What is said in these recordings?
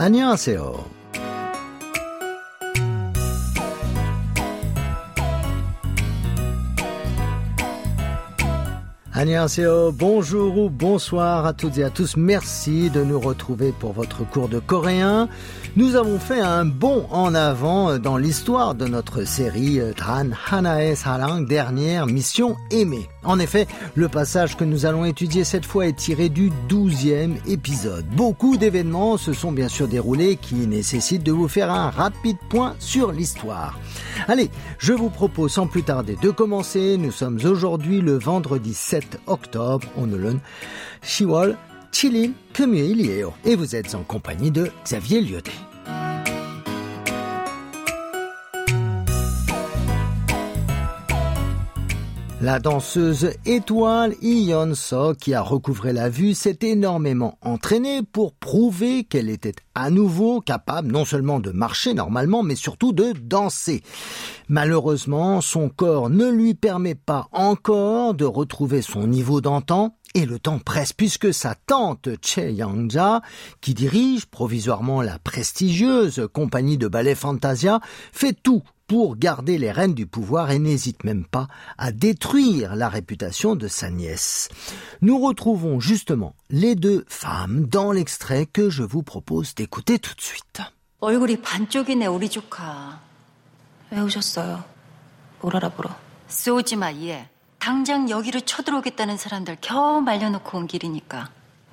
안녕하세요. Annyeonghaseyo, bonjour ou bonsoir à toutes et à tous. Merci de nous retrouver pour votre cours de coréen. Nous avons fait un bond en avant dans l'histoire de notre série Tran Hanae Salang, dernière mission aimée. En effet, le passage que nous allons étudier cette fois est tiré du 12e épisode. Beaucoup d'événements se sont bien sûr déroulés qui nécessitent de vous faire un rapide point sur l'histoire. Allez, je vous propose sans plus tarder de commencer. Nous sommes aujourd'hui le vendredi 7 octobre. On nous le Shiwol, Chilin, Kumyeilieo. Et vous êtes en compagnie de Xavier Lyoté. La danseuse étoile Ion So, qui a recouvré la vue, s'est énormément entraînée pour prouver qu'elle était à nouveau capable non seulement de marcher normalement, mais surtout de danser. Malheureusement, son corps ne lui permet pas encore de retrouver son niveau d'antan, et le temps presse puisque sa tante Che Yangja, qui dirige provisoirement la prestigieuse compagnie de ballet Fantasia, fait tout pour garder les rênes du pouvoir et n'hésite même pas à détruire la réputation de sa nièce. Nous retrouvons justement les deux femmes dans l'extrait que je vous propose d'écouter tout de suite. 얼굴이 반쪽이네 우리 조카. 왜 오셨어요? 뭘 알아보러? 쏘지 마 얘. 당장 여기로 쳐들어오겠다는 사람들 겨우 말려놓고 온 길이니까.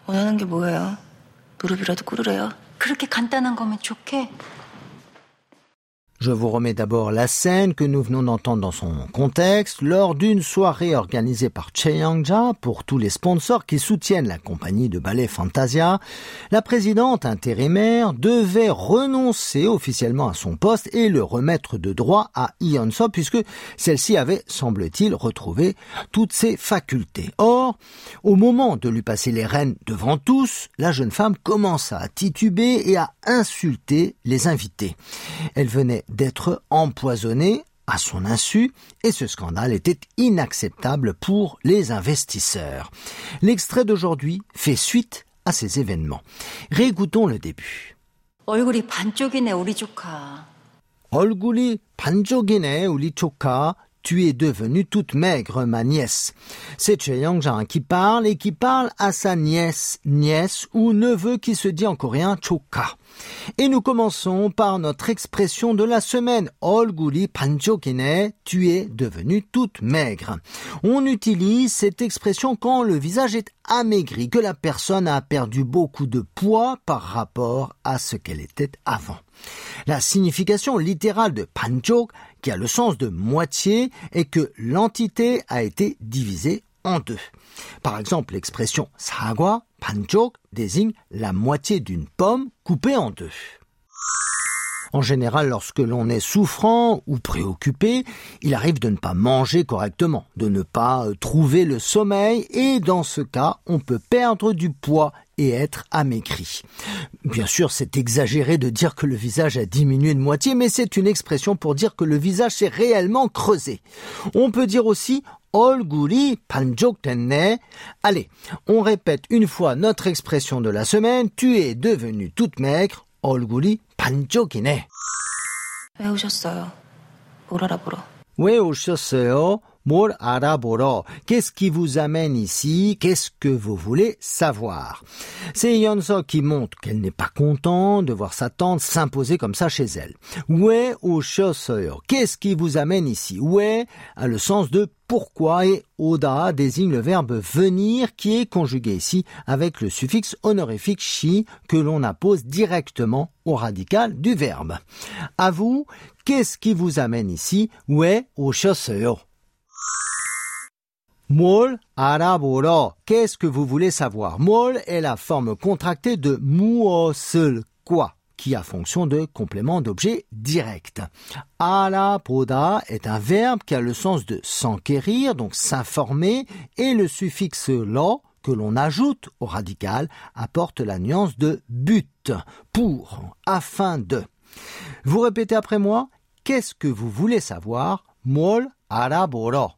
원하는 게 뭐예요? 무릎이라도 꿇으래요. 그렇게 간단한 거면 좋게. Je vous remets d'abord la scène que nous venons d'entendre dans son contexte lors d'une soirée organisée par Cheyangja pour tous les sponsors qui soutiennent la compagnie de ballet Fantasia. La présidente intérimaire devait renoncer officiellement à son poste et le remettre de droit à Ionso puisque celle-ci avait, semble-t-il, retrouvé toutes ses facultés. Or, au moment de lui passer les rênes devant tous, la jeune femme commença à tituber et à insulter les invités. Elle venait d'être empoisonné à son insu et ce scandale était inacceptable pour les investisseurs. L'extrait d'aujourd'hui fait suite à ces événements. Réécoutons le début. 얼굴이 반쪽이네 우리 조카. 얼굴이 반쪽이네 우리 조카. Tu es devenue toute maigre, ma nièce. C'est Che Yang qui parle et qui parle à sa nièce, nièce ou neveu qui se dit en coréen choka. Et nous commençons par notre expression de la semaine. Olguli panchokine, tu es devenue toute maigre. On utilise cette expression quand le visage est amaigri, que la personne a perdu beaucoup de poids par rapport à ce qu'elle était avant. La signification littérale de panchok, qui a le sens de moitié, est que l'entité a été divisée en deux. Par exemple, l'expression sagwa, panchok, désigne la moitié d'une pomme coupée en deux. En général, lorsque l'on est souffrant ou préoccupé, il arrive de ne pas manger correctement, de ne pas euh, trouver le sommeil et dans ce cas, on peut perdre du poids et être amaigri. Bien sûr, c'est exagéré de dire que le visage a diminué de moitié, mais c'est une expression pour dire que le visage s'est réellement creusé. On peut dire aussi 얼굴이 반쪽됐네. Allez, on répète une fois notre expression de la semaine. Tu es devenue toute maigre. 얼굴이 반쪽이네. 왜 오셨어요? 뭘 알아보러? 왜 오셨어요? araboro. Qu'est-ce qui vous amène ici? Qu'est-ce que vous voulez savoir? C'est Yonso qui montre qu'elle n'est pas contente de voir sa tante s'imposer comme ça chez elle. Ouais au shosoyo? Qu'est-ce qui vous amène ici? Ouais a le sens de pourquoi et oda désigne le verbe venir qui est conjugué ici avec le suffixe honorifique shi que l'on appose directement au radical du verbe. À vous, qu'est-ce qui vous amène ici? Ouais au chasseur? Mol araboro. Qu'est-ce que vous voulez savoir? Mol est la forme contractée de muosel, quoi qui a fonction de complément d'objet direct. Alapoda est un verbe qui a le sens de s'enquérir, donc s'informer, et le suffixe lo que l'on ajoute au radical apporte la nuance de but, pour, afin de. Vous répétez après moi, qu'est-ce que vous voulez savoir? Mol 알아보러.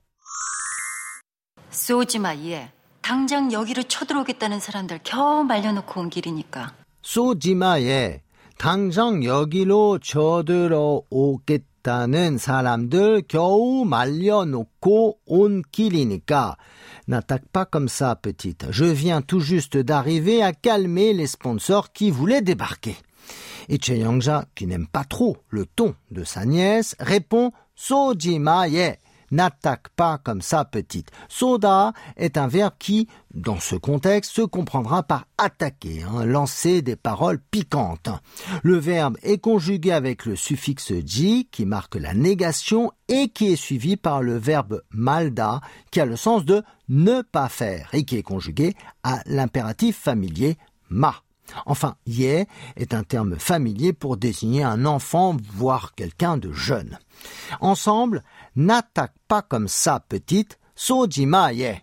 쏘지 마 얘. 당장 여기로 쳐들어오겠다는 사람들 겨우 말려놓고 온 길이니까. 소지마에 당장 여기로 쳐들어 오겠다는 사람들 겨우 말려놓고 온 길이니까. N'attaque pas comme ça, petite. Je viens tout juste d'arriver à calmer les sponsors qui voulaient débarquer. Et Cheyangja, qui n'aime pas trop le ton de sa nièce, répond Sojima ye. N'attaque pas comme ça, petite. Soda est un verbe qui, dans ce contexte, se comprendra par attaquer, hein, lancer des paroles piquantes. Le verbe est conjugué avec le suffixe ji qui marque la négation et qui est suivi par le verbe malda qui a le sens de ne pas faire et qui est conjugué à l'impératif familier ma. Enfin, ye est un terme familier pour désigner un enfant, voire quelqu'un de jeune. Ensemble, n'attaque pas comme ça, petite, sojima ye.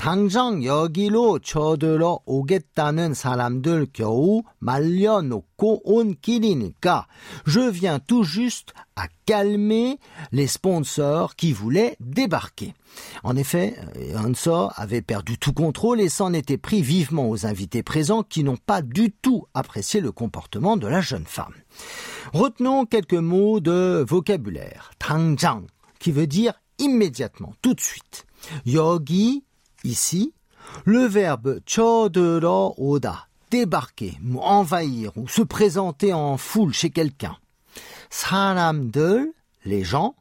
당장 여기로 쳐들어 오겠다는 사람들 겨우 말려놓고 온 길이니까 je viens tout juste à calmer les sponsors qui voulaient débarquer. En effet, Hansa avait perdu tout contrôle et s'en était pris vivement aux invités présents qui n'ont pas du tout apprécié le comportement de la jeune femme. Retenons quelques mots de vocabulaire. 당장, qui veut dire immédiatement, tout de suite. Yogi, Ici, le verbe chodoro oda, débarquer, envahir ou se présenter en foule chez quelqu'un. Saramdel, les gens.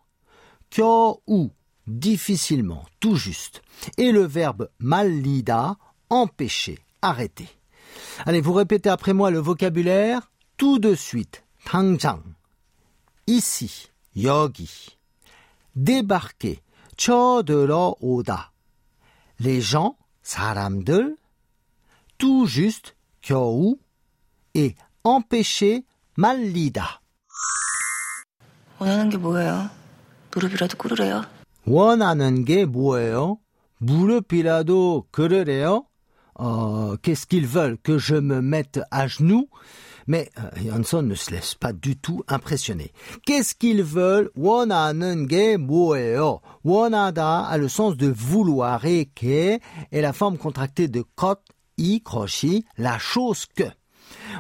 Kyo ou, difficilement, tout juste. Et le verbe malida, empêcher, arrêter. Allez, vous répétez après moi le vocabulaire tout de suite. Tangjang. Ici, yogi. Débarquer. Chodoro oda Les gens, 사람들, tout juste, 겨우, et empêcher, 말리다. 원하는 게 뭐예요? 무릎이라도 꿇으래요? 원하는 게 뭐예요? 무릎이라도 꿇으래요? Euh, qu'est-ce qu'ils veulent Que je me mette à genoux Mais euh, Hanson ne se laisse pas du tout impressionner. Qu'est-ce qu'ils veulent 원하는 게 뭐예요 원하다 a le sens de vouloir et que est la forme contractée de 것, i, crochy, la chose que.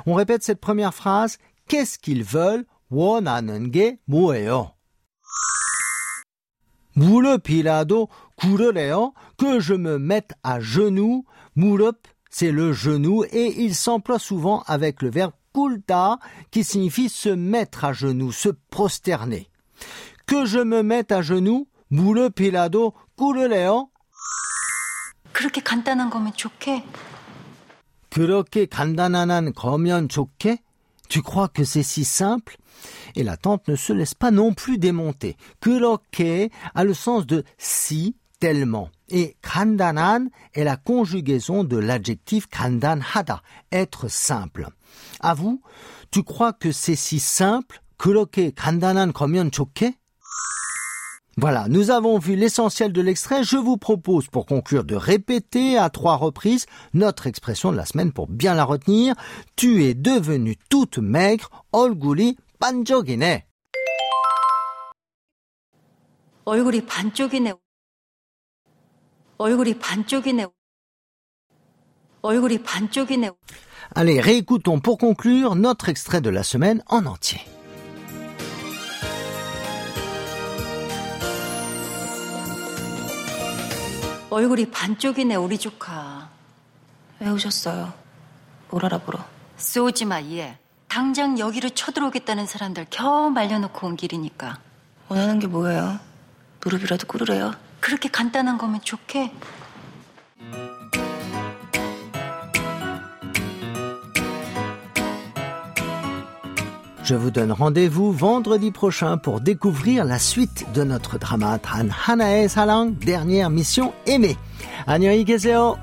On répète cette première phrase. Qu'est-ce qu'ils veulent 원하는 게 뭐예요 무릎이라도 꿇으래요 que je me mette à genoux. 무릎, c'est le genou et il s'emploie souvent avec le verbe kulta qui signifie se mettre à genoux, se prosterner. Que je me mette à genoux, 무릎이라도 꿇으래요. 그렇게 간단한 거면 좋게. 그렇게 간단한 거면 좋게? Tu crois que c'est si simple? Et la tante ne se laisse pas non plus démonter. 그렇게 a le sens de si, tellement. Et 간단한 est la conjugaison de l'adjectif 간단하다, être simple. À vous, tu crois que c'est si simple? 그렇게 간단한 거면 좋게? Voilà, nous avons vu l'essentiel de l'extrait. Je vous propose pour conclure de répéter à trois reprises notre expression de la semaine pour bien la retenir. Tu es devenue toute maigre, 얼굴이 반쪽이네. 얼굴이 반쪽이네. 얼굴이 반쪽이네. 얼굴이 반쪽이네. Allez, réécoutons pour conclure notre extrait de la semaine en entier. 얼굴이 반쪽이네 우리 조카. 왜 오셨어요? 뭘 알아보러? 쏘지 마 얘. 당장 여기로 쳐들어오겠다는 사람들 겨우 말려놓고 온 길이니까. 원하는 게 뭐예요? 무릎이라도 꿇으래요? 그렇게 간단한 거면 좋게. Je vous donne rendez-vous vendredi prochain pour découvrir la suite de notre drama Tan Hanae Salang, dernière mission aimée. 안녕히 계세요.